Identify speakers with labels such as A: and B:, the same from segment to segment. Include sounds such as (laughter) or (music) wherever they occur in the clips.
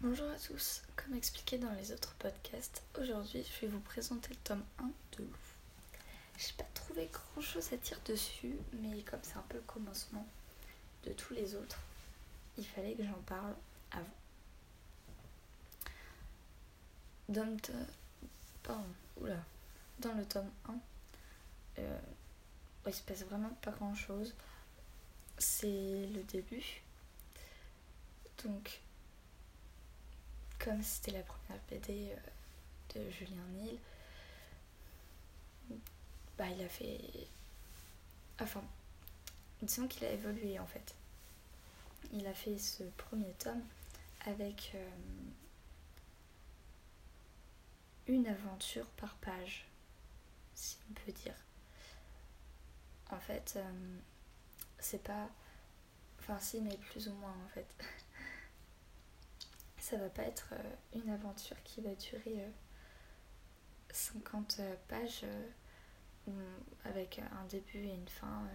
A: Bonjour à tous, comme expliqué dans les autres podcasts, aujourd'hui je vais vous présenter le tome 1 de Loup. J'ai pas trouvé grand chose à dire dessus, mais comme c'est un peu le commencement de tous les autres, il fallait que j'en parle avant. Dans le. Dans le tome 1, euh, il se passe vraiment pas grand chose. C'est le début. Donc comme c'était la première BD euh, de Julien Nil, bah il a fait. Enfin, disons qu'il a évolué en fait. Il a fait ce premier tome avec euh, une aventure par page, si on peut dire. En fait, euh, c'est pas. Enfin, si, mais plus ou moins en fait. (laughs) ça va pas être euh, une aventure qui va durer 50 euh, euh, pages avec un début et une fin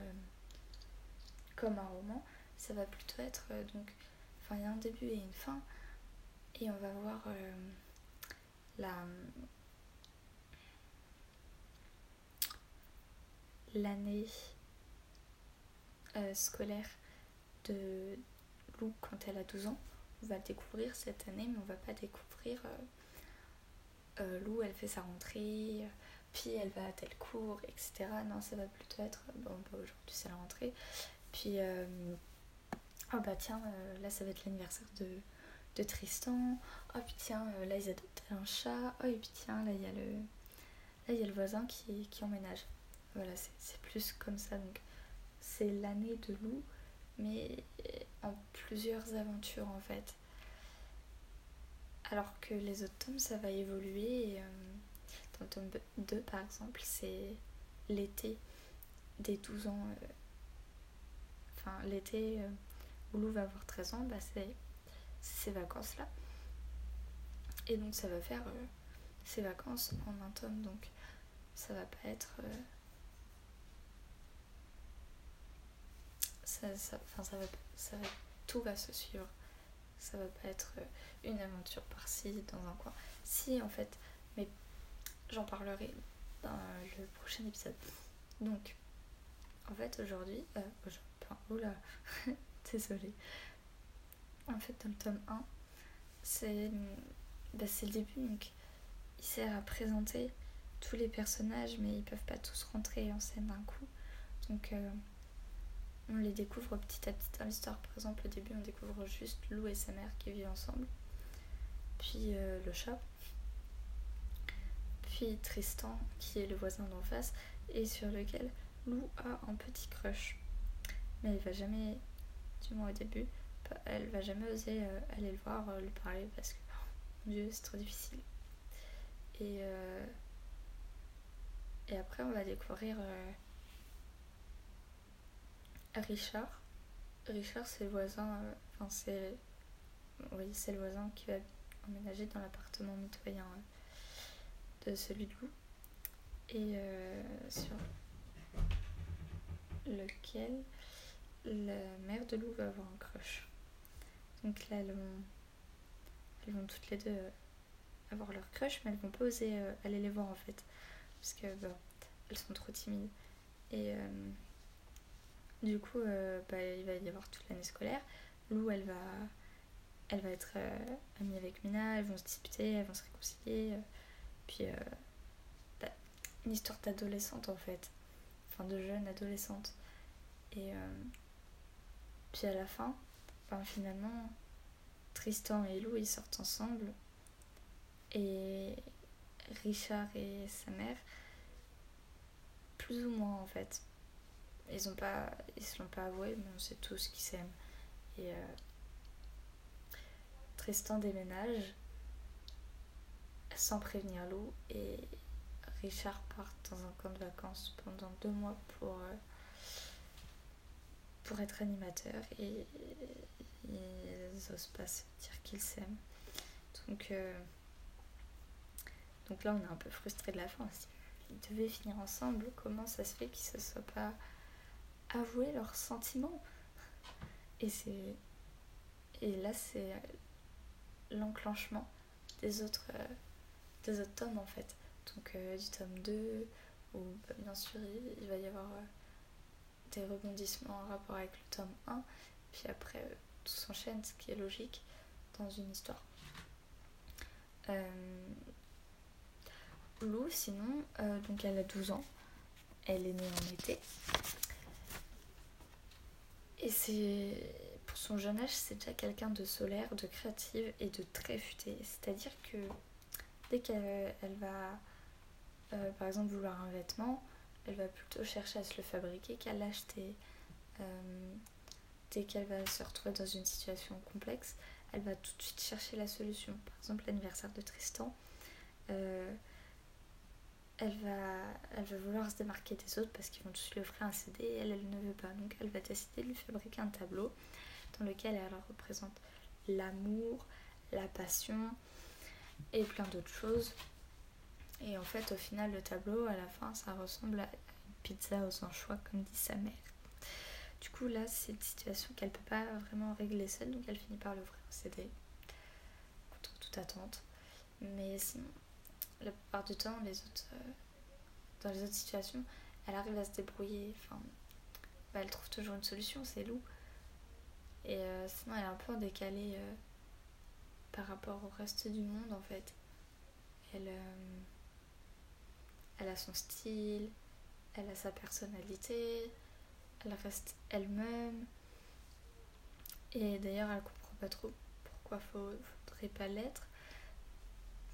A: comme un roman. Ça va plutôt être donc. Enfin, il y a un début et une fin. Et on va voir la. l'année scolaire de Lou quand elle a 12 ans on va le découvrir cette année, mais on va pas découvrir euh, euh, Lou, elle fait sa rentrée, puis elle va à tel cours, etc. Non, ça va plutôt être, bon, bah, aujourd'hui c'est la rentrée, puis, euh, oh bah tiens, là ça va être l'anniversaire de, de Tristan, oh puis tiens, là ils adoptent un chat, oh et puis tiens, là il y a le, là y a le voisin qui, qui emménage. Voilà, c'est plus comme ça, donc c'est l'année de Lou mais en plusieurs aventures en fait. Alors que les autres tomes, ça va évoluer. Euh, dans le tome 2, par exemple, c'est l'été des 12 ans. Euh, enfin, l'été euh, où Lou va avoir 13 ans, bah, c'est ces vacances-là. Et donc, ça va faire ces vacances en un tome. Donc, ça va pas être ça, ça, va, tout va se suivre. Ça va pas être euh, une aventure par-ci, dans un coin. Si, en fait, mais j'en parlerai dans le prochain épisode. Donc, en fait, aujourd'hui, euh, enfin, oula, (laughs) désolée. En fait, dans le tome 1, c'est le début, donc il sert à présenter tous les personnages, mais ils peuvent pas tous rentrer en scène d'un coup. Donc, euh, on les découvre petit à petit dans l'histoire. Par exemple, au début, on découvre juste Lou et sa mère qui vivent ensemble. Puis euh, le chat. Puis Tristan, qui est le voisin d'en face, et sur lequel Lou a un petit crush. Mais elle va jamais, du moins au début, elle va jamais oser euh, aller le voir, euh, lui parler, parce que, oh, mon dieu, c'est trop difficile. Et, et après, on va découvrir Richard. Richard, c'est le voisin. Euh, enfin, c'est. Le voisin qui va emménager dans l'appartement mitoyen euh, de celui de Lou. Et euh, sur lequel la mère de Lou va avoir un crush. Donc là, elles vont, elles vont toutes les deux avoir leur crush, mais elles vont pas oser aller les voir en fait. Parce que elles sont trop timides. Du coup, euh, bah, il va y avoir toute l'année scolaire. Lou, elle va, elle va être euh, amie avec Mina, elles vont se disputer, elles vont se réconcilier. Euh, puis, bah, une histoire d'adolescente en fait. Enfin, de jeune adolescente. Et puis à la fin, ben, finalement, Tristan et Lou, ils sortent ensemble. Et Richard et sa mère, plus ou moins en fait ils ont pas ils se l'ont pas avoué mais on sait tous qu'ils s'aiment. Et euh, Tristan déménage sans prévenir Lou et Richard part dans un camp de vacances pendant deux mois pour euh, pour être animateur et ils n'osent pas se dire qu'ils s'aiment. Donc euh, donc là on est un peu frustré de la fin. Ils devaient finir ensemble. Comment ça se fait qu'ils se soient pas avouer leurs sentiments. Et c'est. Et là, c'est l'enclenchement des autres, euh, des autres tomes en fait. Donc euh, du tome 2, où bah, bien sûr il, va y avoir des rebondissements en rapport avec le tome 1, puis après tout s'enchaîne, ce qui est logique dans une histoire. Lou, sinon, donc elle a 12 ans, elle est née en été. Et c'est pour son jeune âge, c'est déjà quelqu'un de solaire, de créative et de très futé. C'est-à-dire que dès qu'elle va, euh, par exemple, vouloir un vêtement, elle va plutôt chercher à se le fabriquer qu'à l'acheter. Euh, dès qu'elle va se retrouver dans une situation complexe, elle va tout de suite chercher la solution. Par exemple, l'anniversaire de Tristan. Euh, elle va, elle va vouloir se démarquer des autres parce qu'ils vont tous lui offrir un CD et elle, elle ne veut pas. Donc elle va décider de lui fabriquer un tableau dans lequel elle représente l'amour, la passion et plein d'autres choses. Et en fait, au final, le tableau, à la fin, ça ressemble à une pizza aux anchois, comme dit sa mère. Du coup, là, c'est une situation qu'elle peut pas vraiment régler seule, donc elle finit par l'ouvrir au CD, contre toute attente. Mais sinon, la plupart du temps, les autres, euh, dans les autres situations, elle arrive à se débrouiller. Enfin, bah, elle trouve toujours une solution, c'est Lou. Et euh, sinon, elle est un peu décalée euh, par rapport au reste du monde, en fait. Elle, elle a son style, elle a sa personnalité, elle reste elle-même. Et d'ailleurs, elle comprend pas trop pourquoi faudrait pas l'être.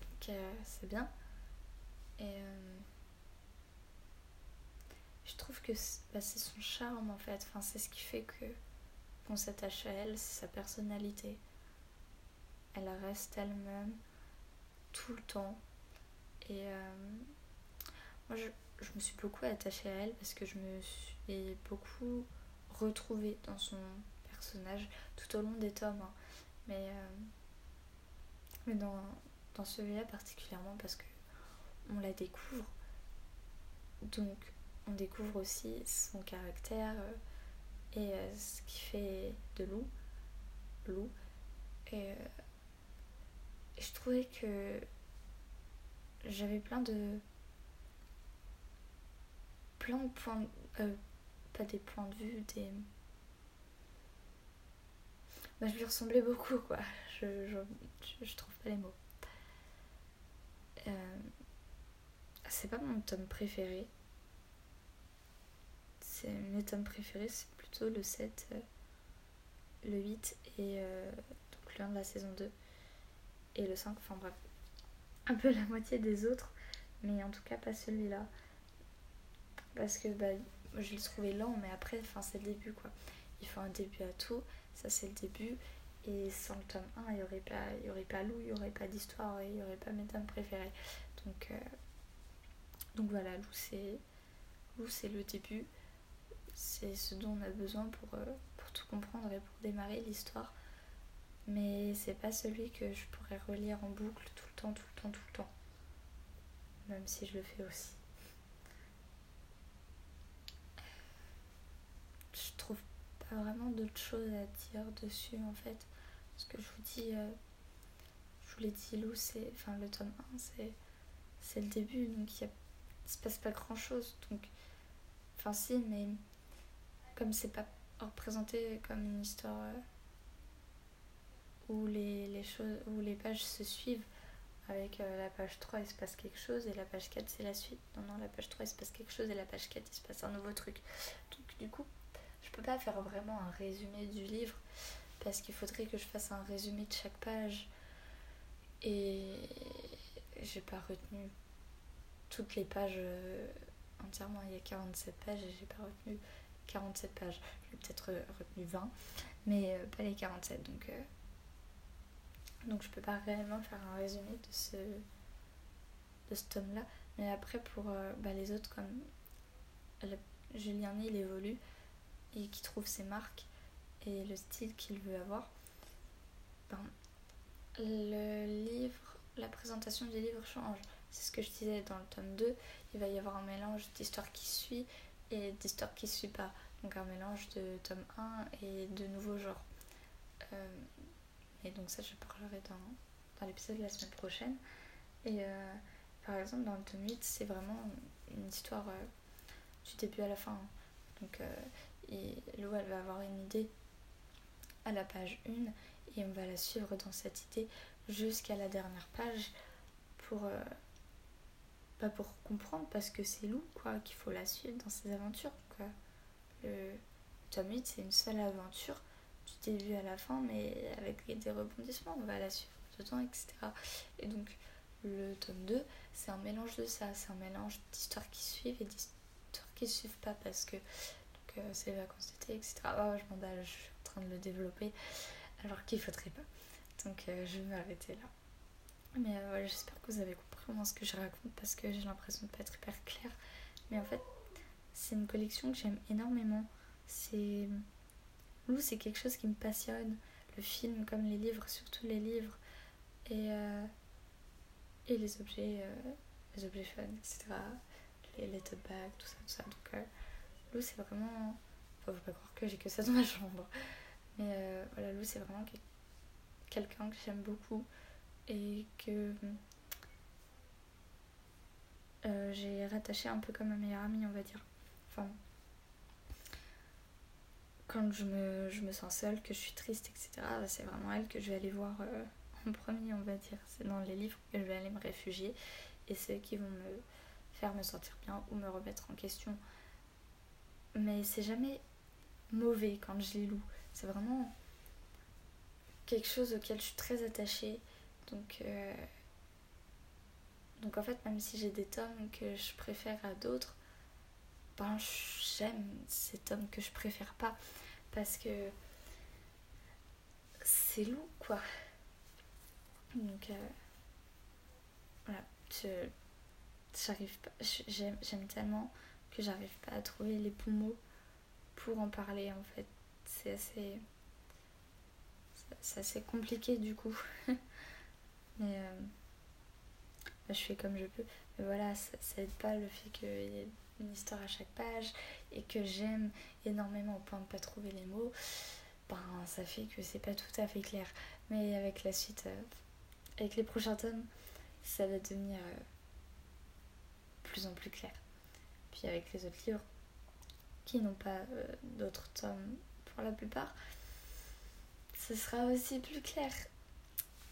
A: Donc, c'est bien. Et euh, je trouve que bah, c'est son charme en fait. C'est ce qui fait que qu'on s'attache à elle, c'est sa personnalité. Elle reste elle-même tout le temps. Et euh, moi, je, me suis beaucoup attachée à elle parce que je me suis beaucoup retrouvée dans son personnage tout au long des tomes. Hein. Mais, euh, mais dans, dans celui-là particulièrement parce que on la découvre. Donc on découvre aussi son caractère euh, et euh, ce qui fait de Lou. Lou. Et, euh, je trouvais que j'avais plein de plein de points pas des points de vue des bah, je lui ressemblais beaucoup quoi (laughs) je, je, trouve pas les mots euh, c'est pas mon tome préféré. C'est mes tomes préférés, c'est plutôt le 7, euh, le 8 et euh, donc le 1 de la saison 2 et le 5, enfin bref. Un peu la moitié des autres, mais en tout cas pas celui-là. Parce que bah, je l'ai trouvé lent, mais après, c'est le début quoi. Il faut un début à tout, ça c'est le début. Et sans le tome 1, il n'y aurait, pas, il il n'y aurait pas d'histoire, il n'y aurait pas mes tomes préférés. Donc, euh, donc voilà, Lou c'est, c'est le début. C'est ce dont on a besoin pour, euh, pour tout comprendre et pour démarrer l'histoire. Mais c'est pas celui que je pourrais relire en boucle tout le temps, tout le temps, tout le temps. Même si je le fais aussi. Je trouve pas vraiment d'autres choses à dire dessus en fait. Parce que je vous dis, euh, je vous l'ai dit, Lou, c'est. Enfin, le tome 1, c'est c'est le début, donc il ne se passe pas grand chose. Donc, enfin, si, mais comme c'est pas représenté comme une histoire euh, où les, les, choses, où les pages se suivent, avec euh, la page 3 il se passe quelque chose et la page 4 c'est la suite. Non, non, la page 3 il se passe quelque chose et la page 4 il se passe un nouveau truc. Donc, du coup, je peux pas faire vraiment un résumé du livre parce qu'il faudrait que je fasse un résumé de chaque page. Et, j'ai pas retenu toutes les pages euh, entièrement. Il y a 47 pages et j'ai pas retenu 47 pages. J'ai peut-être retenu 20, mais euh, pas les 47. Donc, euh, donc je peux pas réellement faire un résumé de ce, de ce tome-là. Mais après, pour bah, les autres, comme Julien il évolue et qui trouve ses marques et le style qu'il veut avoir, ben, le livre la présentation du livre change. C'est ce que je disais dans le tome 2. Il va y avoir un mélange d'histoire qui suit et d'histoire qui suit pas. Donc un mélange de tome 1 et de nouveaux genres. Euh, et donc ça, je parlerai dans l'épisode de la semaine prochaine. Et par exemple, dans le tome 8, c'est vraiment une histoire du début à la fin. Donc, et Lou, elle va avoir une idée à la page 1 et on va la suivre dans cette idée jusqu'à la dernière page pour, euh, pas pour comprendre parce que c'est Lou quoi qu'il faut la suivre dans ses aventures quoi. Le tome 8 c'est une seule aventure du début à la fin mais avec des rebondissements on va la suivre dedans etc. Et donc le tome 2 c'est un mélange de ça, c'est un mélange d'histoires qui suivent et d'histoires qui suivent pas parce que donc c'est les vacances d'été etc. Oh, je m'emballe, je suis en train de le développer alors qu'il faudrait pas. Donc euh, je vais m'arrêter là. Mais euh, voilà, j'espère que vous avez compris comment ce que je raconte parce que j'ai l'impression de pas être hyper claire. Mais en fait, c'est une collection que j'aime énormément. C'est. Lou, c'est quelque chose qui me passionne. Le film, comme les livres, surtout les livres. Et, euh, et les objets, les objets fun, etc. Les, les tout ça, tout ça. Donc, Lou, c'est vraiment. Enfin, faut pas croire que j'ai que ça dans ma chambre. Mais voilà, Lou, c'est vraiment quelqu'un que j'aime beaucoup et que euh, j'ai rattaché un peu comme ma meilleure amie, on va dire. Enfin, quand je me, je me sens seule, que je suis triste, etc., c'est vraiment elle que je vais aller voir euh, en premier, on va dire. C'est dans les livres que je vais aller me réfugier et c'est eux qui vont me faire me sentir bien ou me remettre en question. Mais c'est jamais mauvais quand je les loue. C'est vraiment quelque chose auquel je suis très attachée. Donc, euh, donc en fait, même si j'ai des tomes que je préfère à d'autres, ben j'aime ces tomes que je préfère pas. Parce que c'est lourd, quoi. Donc, euh, voilà. J'arrive pas. J'aime tellement que j'arrive pas à trouver les bons mots pour en parler, en fait. C'est assez c'est assez compliqué du coup. (laughs) Mais euh, bah, je fais comme je peux. Mais voilà, ça, ça aide pas le fait qu'il y ait une histoire à chaque page et que j'aime énormément au point de pas trouver les mots. Ben, ça fait que c'est pas tout à fait clair. Mais avec la suite, euh, avec les prochains tomes, ça va devenir euh, plus en plus clair. Puis avec les autres livres, qui n'ont pas d'autres tomes pour la plupart, ce sera aussi plus clair.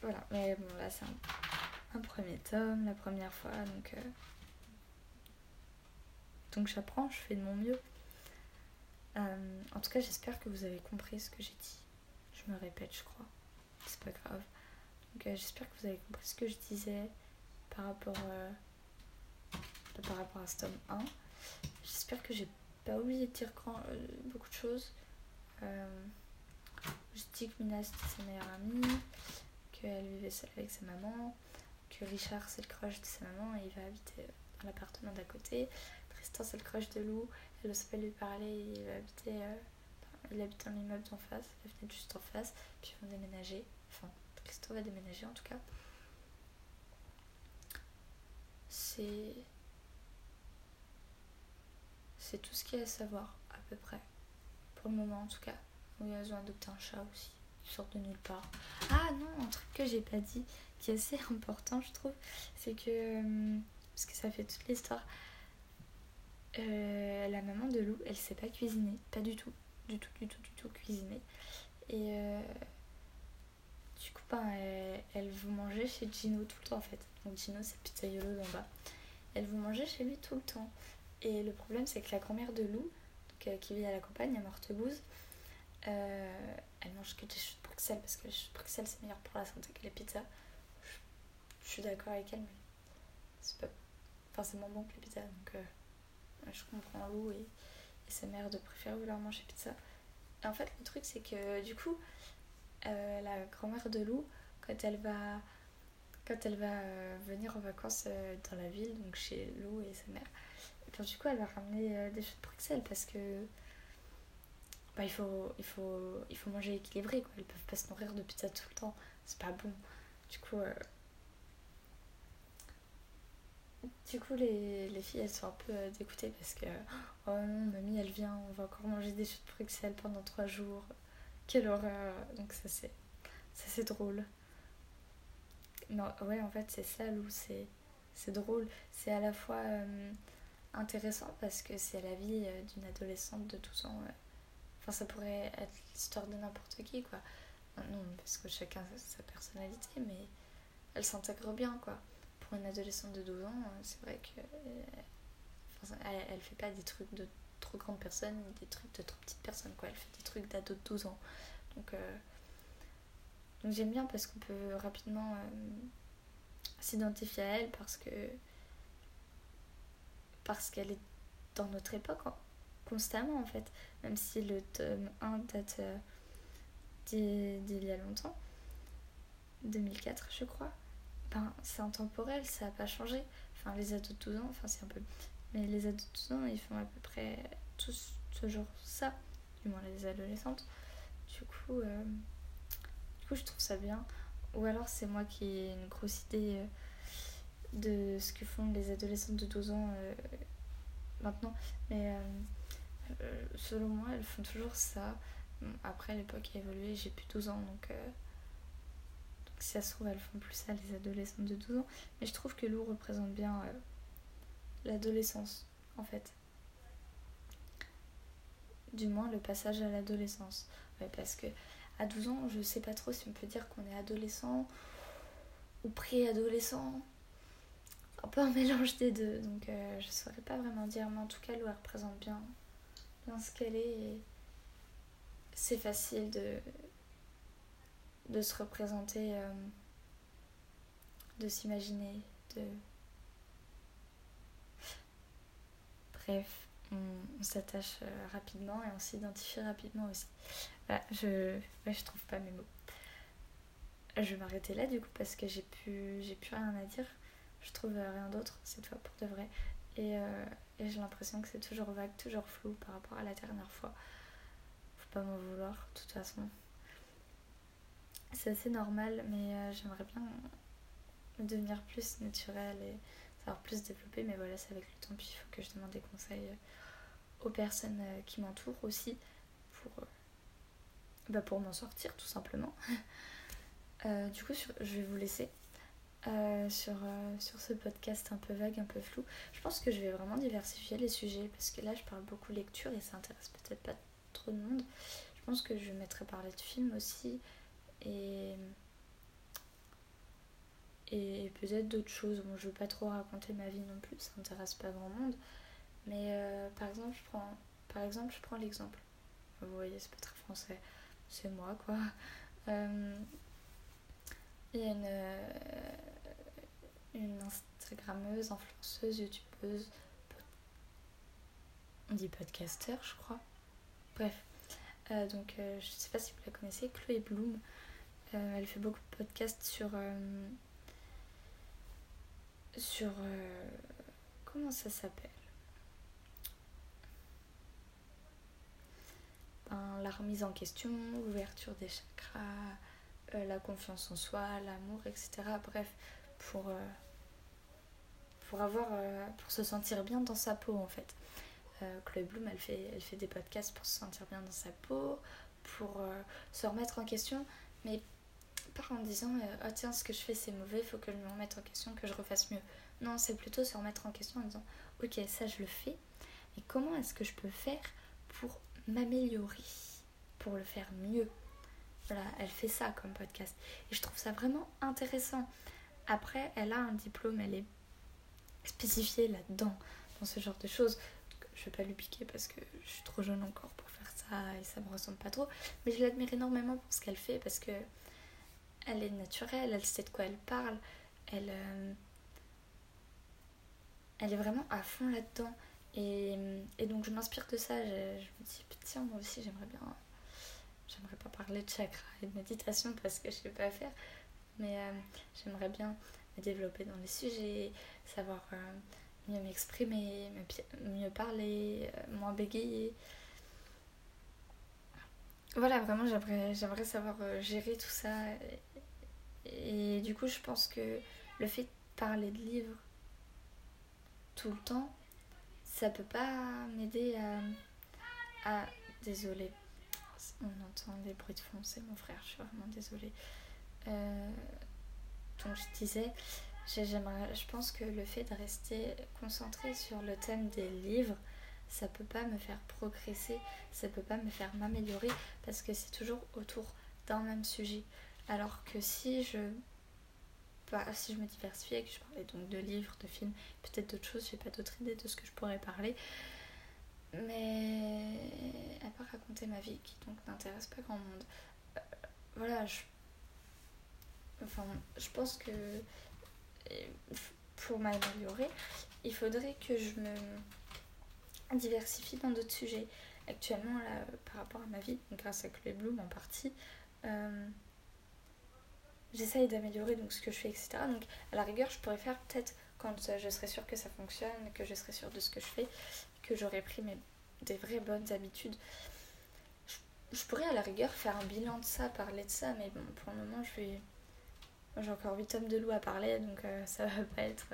A: Voilà, mais bon, là c'est un, premier tome, la première fois, donc. Euh, donc j'apprends, je fais de mon mieux. Euh, en tout cas, j'espère que vous avez compris ce que j'ai dit. Je me répète, je crois. C'est pas grave. Donc euh, j'espère que vous avez compris ce que je disais par rapport, par rapport à ce tome 1. J'espère que j'ai pas oublié de dire beaucoup de choses. Je dis que Mina c'était sa meilleure amie, qu'elle vivait seule avec sa maman, que Richard c'est le crush de sa maman et il va habiter dans l'appartement d'à côté. Tristan c'est le crush de Lou, elle n'ose pas lui parler, il va habiter, euh, il habite dans l'immeuble d'en face, la fenêtre juste en face, puis ils vont déménager. Enfin, Tristan va déménager en tout cas. C'est. C'est tout ce qu'il y a à savoir, à peu près. Pour le moment en tout cas. Oui, elles ont adopté un chat aussi. Sortent de nulle part. Ah non, un truc que j'ai pas dit, qui est assez (laughs) important, je trouve, c'est que. Euh, parce que ça fait toute l'histoire. Euh, la maman de Lou, elle sait pas cuisiner. Pas du tout. Du tout, du tout, du tout cuisiner. Et. Euh, du coup, ben, elle, vous manger chez Gino tout le temps en fait. Donc Gino, c'est pizzaiolo d'en bas. Elle vous manger chez lui tout le temps. Et le problème, c'est que la grand-mère de Lou, qui vit à la campagne, à Mortebouze, euh, elle mange que des choux de Bruxelles parce que les choux de Bruxelles c'est meilleur pour la santé que les pizzas. Je, suis d'accord avec elle, mais c'est pas forcément bon que les pizzas. Donc euh, je comprends Lou et, sa mère de préférer vouloir manger pizza. En fait, le truc c'est que du coup, euh, la grand-mère de Lou, quand elle va quand elle va venir en vacances dans la ville, donc chez Lou et sa mère, et du coup elle va ramener des choux de Bruxelles parce que bah, il, faut, il, faut, il faut manger équilibré. Quoi. Ils peuvent pas se nourrir de pizza tout le temps. C'est pas bon. Du coup, euh, du coup les, les, filles elles sont un peu euh, dégoûtées parce que oh non, mamie elle vient, on va encore manger des de Bruxelles pendant trois jours. Quelle horreur. Donc ça c'est, c'est drôle. ouais, en fait, c'est ça, Lou, c'est, drôle. C'est à la fois euh, intéressant parce que c'est la vie d'une adolescente de 12 ans. Enfin, ça pourrait être l'histoire de n'importe qui, quoi. Non, parce que chacun a sa personnalité, mais elle s'intègre bien, quoi. Pour une adolescente de 12 ans, c'est vrai que. elle, elle fait pas des trucs de trop grandes personnes ni des trucs de trop petites personnes, quoi. Elle fait des trucs d'ado de 12 ans. Donc. Donc j'aime bien parce qu'on peut rapidement euh, s'identifier à elle parce que parce qu'elle est dans notre époque constamment en fait même si le tome 1 date euh, d'il y a longtemps 2004 je crois ben c'est intemporel ça n'a pas changé enfin les ados de 12 ans c'est un peu mais les ados de 12 ans ils font à peu près tous toujours ça du moins les adolescentes du coup euh, coup, je trouve ça bien. Ou alors, c'est moi qui ai une grosse idée euh, de ce que font les adolescentes de 12 ans maintenant. Mais selon moi, elles font toujours ça. Après, l'époque a évolué, j'ai plus 12 ans, donc, donc, si ça se trouve, elles font plus ça, les adolescentes de 12 ans. Mais je trouve que Lou représente bien l'adolescence, en fait. Du moins, le passage à l'adolescence. Parce que à 12 ans, je sais pas trop si on peut dire qu'on est adolescent ou pré-adolescent. Un peu un (laughs) mélange des deux, donc euh, je saurais pas vraiment dire, mais en tout cas, elle représente bien, bien ce qu'elle est. C'est facile de, de se représenter, euh, de s'imaginer, de. Bref on, s'attache euh, rapidement et on s'identifie rapidement aussi. Voilà, je, je trouve pas mes mots. Je vais m'arrêter là du coup parce que j'ai plus, j'ai plus rien à dire. Je trouve euh, rien d'autre cette fois pour de vrai. Et, euh, et j'ai l'impression que c'est toujours vague, toujours flou par rapport à la dernière fois. Faut pas m'en vouloir, de toute façon. C'est assez normal, mais j'aimerais bien devenir plus naturel et savoir plus développer. Mais voilà, c'est avec le temps, puis il faut que je demande des conseils aux personnes euh, qui m'entourent aussi pour, euh, bah pour m'en sortir tout simplement. (laughs) Euh, du coup, je vais vous laisser sur, sur ce podcast un peu vague, un peu flou. Je pense que je vais vraiment diversifier les sujets parce que là, je parle beaucoup lecture et ça intéresse peut-être pas trop de monde. Je pense que je mettrai parler de films aussi et et peut-être d'autres choses. Bon, je veux pas trop raconter ma vie non plus, ça intéresse pas grand monde. Mais euh, par exemple, je prends par exemple, je prends l'exemple. Vous voyez, c'est pas très français. C'est moi, quoi. Euh, il y a une, euh, une Instagrammeuse, influenceuse, youtubeuse, on dit podcaster, je crois. Bref. donc, je sais pas si vous la connaissez, Chloé Bloom. elle fait beaucoup de podcasts sur. sur. comment ça s'appelle? La remise en question, l'ouverture des chakras, euh, la confiance en soi, l'amour, etc. Bref, pour, euh, pour avoir euh, pour se sentir bien dans sa peau en fait. Chloé Bloom, elle fait, elle fait des podcasts pour se sentir bien dans sa peau, pour se remettre en question, mais pas en disant oh tiens ce que je fais c'est mauvais, faut que je me remette en question, que je refasse mieux. Non, c'est plutôt se remettre en question en disant ok ça je le fais, mais comment est-ce que je peux faire pour m'améliorer, pour le faire mieux? Voilà, elle fait ça comme podcast. Et je trouve ça vraiment intéressant. Après, elle a un diplôme, elle est spécifiée là-dedans, dans ce genre de choses. Je vais pas lui piquer parce que je suis trop jeune encore pour faire ça et ça me ressemble pas trop. Mais je l'admire énormément pour ce qu'elle fait parce que elle est naturelle, elle sait de quoi elle parle, elle, euh, elle est vraiment à fond là-dedans. Et, donc je m'inspire de ça, je, me dis, tiens, moi aussi j'aimerais bien, j'aimerais pas parler de chakra et de méditation parce que je sais pas faire, mais euh, j'aimerais bien développer dans les sujets, savoir euh, mieux m'exprimer, mieux parler, euh, moins bégayer. Voilà, vraiment j'aimerais, savoir gérer tout ça. et du coup je pense que le fait de parler de livres tout le temps, ça peut pas m'aider à, Désolée, on entend des bruits de fond, c'est mon frère, je suis vraiment désolée. Euh, dont je disais, je pense que le fait de rester concentré sur le thème des livres, ça peut pas me faire progresser, ça peut pas me faire m'améliorer parce que c'est toujours autour d'un même sujet. Alors que si je bah, si je me diversifiais, que je parlais donc de livres, de films, peut-être d'autres choses, j'ai pas d'autres idées de ce que je pourrais parler. Mais à part raconter ma vie qui donc n'intéresse pas grand monde, euh, voilà, je, enfin, je pense que pour m'améliorer, il faudrait que je me diversifie dans d'autres sujets. Actuellement, là, par rapport à ma vie, grâce à Chloé Bloom en partie, euh, j'essaye d'améliorer ce que je fais, etc. Donc à la rigueur, je pourrais faire peut-être quand je serai sûre que ça fonctionne, que je serai sûre de ce que je fais, que j'aurai pris mes, des vraies bonnes habitudes. Je, pourrais à la rigueur faire un bilan de ça, parler de ça, mais bon, pour le moment, je vais. J'ai encore 8 tomes de loup à parler, donc euh, ça va pas être.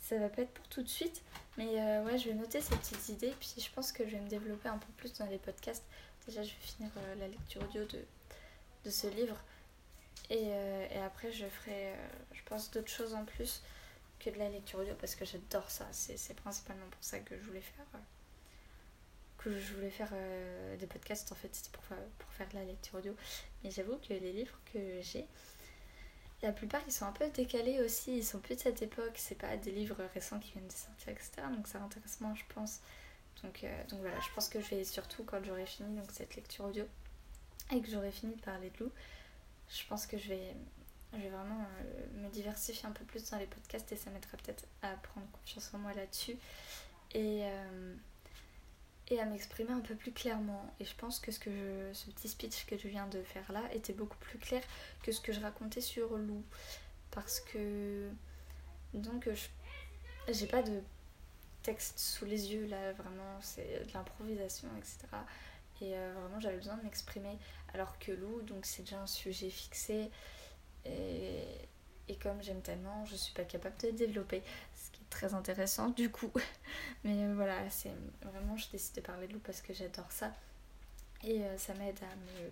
A: ça va pas être pour tout de suite. Mais euh, ouais, je vais noter ces petites idées, puis je pense que je vais me développer un peu plus dans les podcasts. Déjà, je vais finir euh, la lecture audio de, de ce livre. Euh, et, après, je ferai, euh, je pense, d'autres choses en plus que de la lecture audio parce que j'adore ça. C'est principalement pour ça que je voulais faire, euh, que je voulais faire des podcasts. En fait, c'était pour, pour faire de la lecture audio. Mais j'avoue que les livres que j'ai, la plupart ils sont un peu décalés aussi. Ils sont plus de cette époque. C'est pas des livres récents qui viennent de sortir, etc. Donc ça intéresse moins, je pense. Donc, donc voilà, je pense que je vais surtout quand j'aurai fini donc, cette lecture audio et que j'aurai fini de parler de loup je pense que je vais, je vais vraiment euh, me diversifier un peu plus dans les podcasts et ça m'aidera peut-être à prendre confiance en moi là-dessus et, euh, et à m'exprimer un peu plus clairement. Et je pense que ce, que je, ce petit speech que je viens de faire là était beaucoup plus clair que ce que je racontais sur Lou. Parce que donc j'ai pas de texte sous les yeux là, vraiment c'est de l'improvisation, etc. Et euh, vraiment, j'avais besoin de m'exprimer. Alors que Lou, donc c'est déjà un sujet fixé. Et, et comme j'aime tellement, je suis pas capable de développer. Ce très intéressant du coup. (laughs) Mais euh, voilà, c'est vraiment, je décide de parler de Lou parce que j'adore ça. Et euh, ça m'aide à me.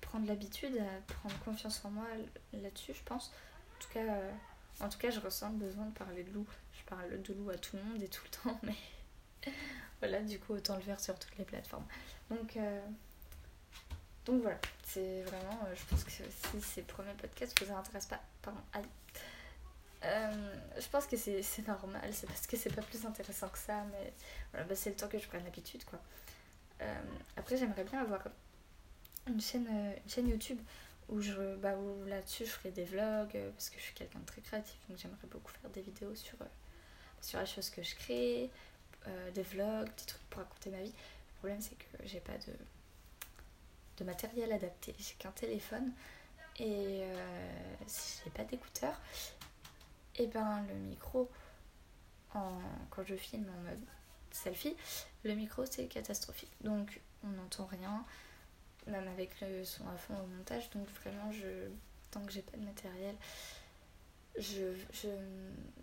A: prendre l'habitude, à prendre confiance en moi là-dessus, je pense. En tout cas. En tout cas, je ressens le besoin de parler de loup. Je parle de loup à tout le monde et tout le (laughs) temps, mais (laughs) voilà, du coup, autant le faire sur toutes les plateformes. Donc, euh, donc voilà, c'est vraiment, euh, je pense que si ces premiers podcasts vous intéressent pas, pardon, aïe. Euh, je pense que c'est normal, c'est parce que c'est pas plus intéressant que ça, mais voilà, bah, c'est le temps que je prenne l'habitude quoi. après, j'aimerais bien avoir une chaîne, une chaîne YouTube où, je, bah, où là-dessus je ferai des vlogs parce que je suis quelqu'un de très créatif, donc j'aimerais beaucoup faire des vidéos sur, sur les choses que je crée, euh, des vlogs, des trucs pour raconter ma vie. Le problème, c'est que j'ai pas de, de matériel adapté. J'ai qu'un téléphone et euh, j'ai pas d'écouteurs, et eh ben le micro, quand je filme en mode selfie, le micro c'est catastrophique. Donc on n'entend rien, même avec le son à fond au montage. Donc vraiment, je, tant que j'ai pas de matériel, je, je,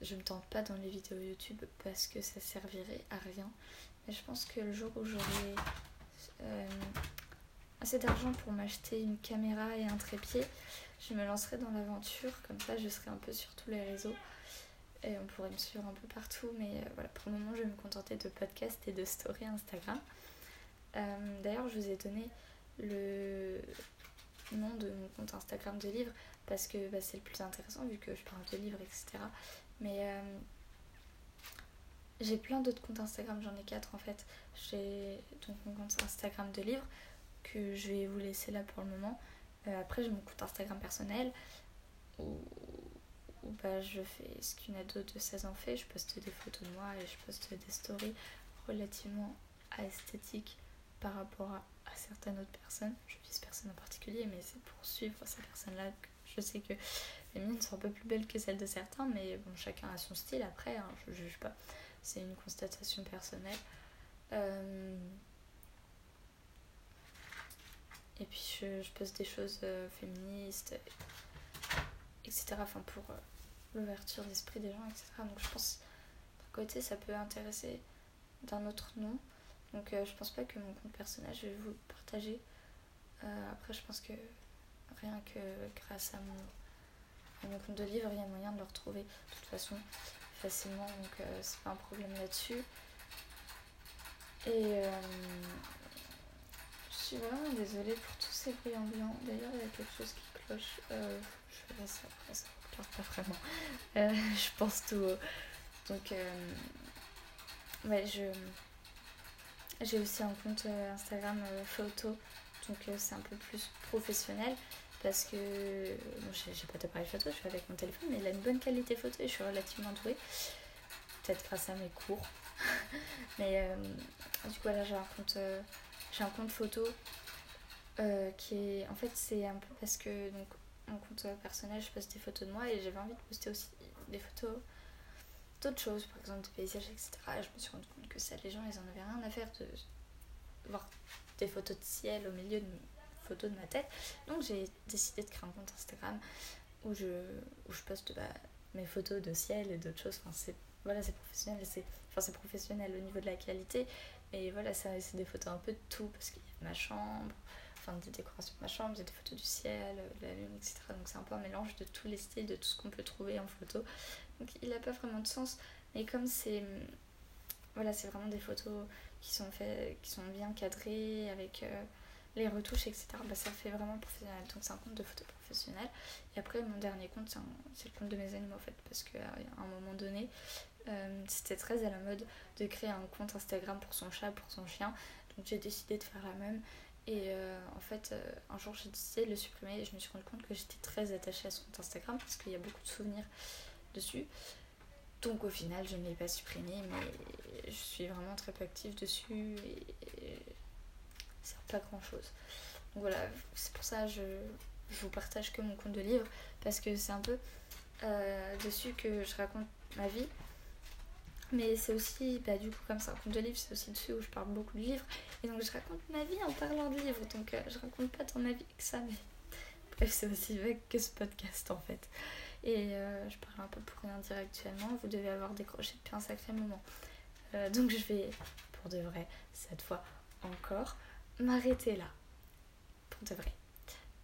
A: je me tente pas dans les vidéos YouTube parce que ça servirait à rien. Mais je pense que le jour où j'aurai euh, assez d'argent pour m'acheter une caméra et un trépied, je me lancerai dans l'aventure. Comme ça, je serai un peu sur tous les réseaux et on pourrait me suivre un peu partout. Mais euh, voilà, pour le moment, je vais me contenter de podcasts et de stories Instagram. Euh, d'ailleurs, je vous ai donné le nom de mon compte Instagram de livre parce que bah, c'est le plus intéressant vu que je parle de livres, etc. Mais euh, j'ai plein d'autres comptes Instagram, j'en ai quatre en fait. J'ai donc mon compte Instagram de livres que je vais vous laisser là pour le moment. Euh, après, j'ai mon compte Instagram personnel où, bah, je fais ce qu'une ado de 16 ans fait. Je poste des photos de moi et je poste des stories relativement esthétiques par rapport à, certaines autres personnes. Je vise personne en particulier, mais c'est pour suivre ces personnes-là je sais que les miennes sont un peu plus belles que celles de certains, mais bon, chacun a son style après, hein, je juge pas. C'est une constatation personnelle. Euh, et puis je, je poste des choses euh, féministes, etc. Enfin, pour euh, l'ouverture d'esprit des gens, etc. Donc je pense, d'un côté, ça peut intéresser d'un autre nom. Donc je pense pas que mon compte personnel, je vais vous partager. après, je pense que rien que grâce à mon, mon compte de livre, il y a moyen de le retrouver de toute façon facilement, donc euh, c'est pas un problème là-dessus. Et suis vraiment désolée pour tous ces bruits ambiants. D'ailleurs, il y a quelque chose qui cloche. je verrai ça après, ça pas vraiment. (laughs) je pense tout. Donc, ouais, je j'ai aussi un compte euh, Instagram euh, photo, donc euh, c'est un peu plus professionnel parce que bon, j'ai pas d'appareil photo, je suis avec mon téléphone, mais il a une bonne qualité photo et je suis relativement douée. Peut-être grâce à mes cours. (laughs) mais du coup, là j'ai un compte, j'ai un compte photo qui est. En fait, c'est un peu parce que donc mon compte personnel, je poste des photos de moi et j'avais envie de poster aussi des photos d'autres choses, par exemple des paysages, etc. Et je me suis rendu compte que ça, les gens, ils en avaient rien à faire de voir des photos de ciel au milieu de photos de ma tête. Donc j'ai décidé de créer un compte Instagram où je, où je poste bah, mes photos de ciel et d'autres choses. Enfin, c'est voilà, c'est professionnel, c'est enfin, c'est professionnel au niveau de la qualité. Et voilà, c'est des photos un peu de tout parce qu'il y a ma chambre, enfin des décorations de ma chambre, des photos du ciel, de la lune, etc. Donc c'est un peu un mélange de tous les styles, de tout ce qu'on peut trouver en photo. Donc il n'a pas vraiment de sens. Mais comme c'est voilà, c'est vraiment des photos qui sont, fait, qui sont bien cadrées, avec euh, les retouches, etc. Bah, ça fait vraiment professionnel. Donc c'est un compte de photos professionnel. Et après, mon dernier compte, c'est le compte de mes animaux, en fait, parce qu'à un moment donné, euh, c'était très à la mode de créer un compte Instagram pour son chat, pour son chien. Donc j'ai décidé de faire la même. Et euh, en fait, un jour, j'ai décidé de le supprimer et je me suis rendu compte que j'étais très attachée à ce compte Instagram parce qu'il y a beaucoup de souvenirs dessus. Donc au final, je ne l'ai pas supprimé, mais je suis vraiment très peu active dessus et, c'est pas grand chose. Donc voilà, c'est pour ça que je, je, vous partage que mon compte de livre parce que c'est un peu euh, dessus que je raconte ma vie. Mais c'est aussi, bah, du coup, comme c'est un compte de livre, c'est aussi dessus où je parle beaucoup de livres. Et donc je raconte ma vie en parlant de livres. Donc euh, je raconte pas tant ma vie que ça, mais (laughs) bref, c'est aussi vrai que ce podcast en fait. Et euh, je parle un peu pour rien dire actuellement. Vous devez avoir décroché depuis un sacré moment. Euh, donc je vais, pour de vrai, cette fois encore, m'arrêter là. Pour de vrai.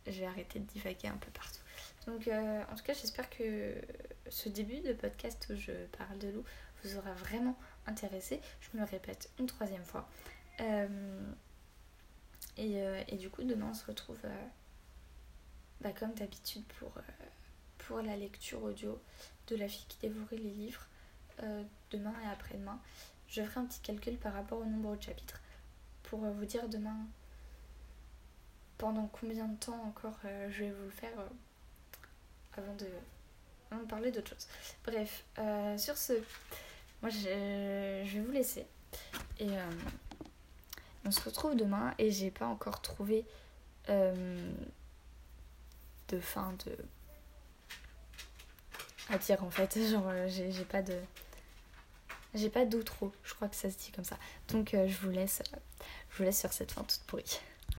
A: Je vais arrêter de divaguer un peu partout. Donc en tout cas, j'espère que ce début de podcast où je parle de loup vous aura vraiment intéressé. Je me répète une troisième fois. Et, et, du coup, demain, on se retrouve bah, comme d'habitude pour pour la lecture audio de La fille qui dévorait les livres euh, demain et après-demain. Je ferai un petit calcul par rapport au nombre de chapitres pour euh, vous dire demain pendant combien de temps encore euh, je vais vous le faire avant, de, parler d'autre chose. Bref, sur ce, je, vais vous laisser et on se retrouve demain et j'ai pas encore trouvé de fin de à dire en fait. (laughs) Genre, euh, j'ai pas de. J'ai pas d'outro, je crois que ça se dit comme ça. Donc, euh, je, vous laisse, je vous laisse sur cette fin toute pourrie.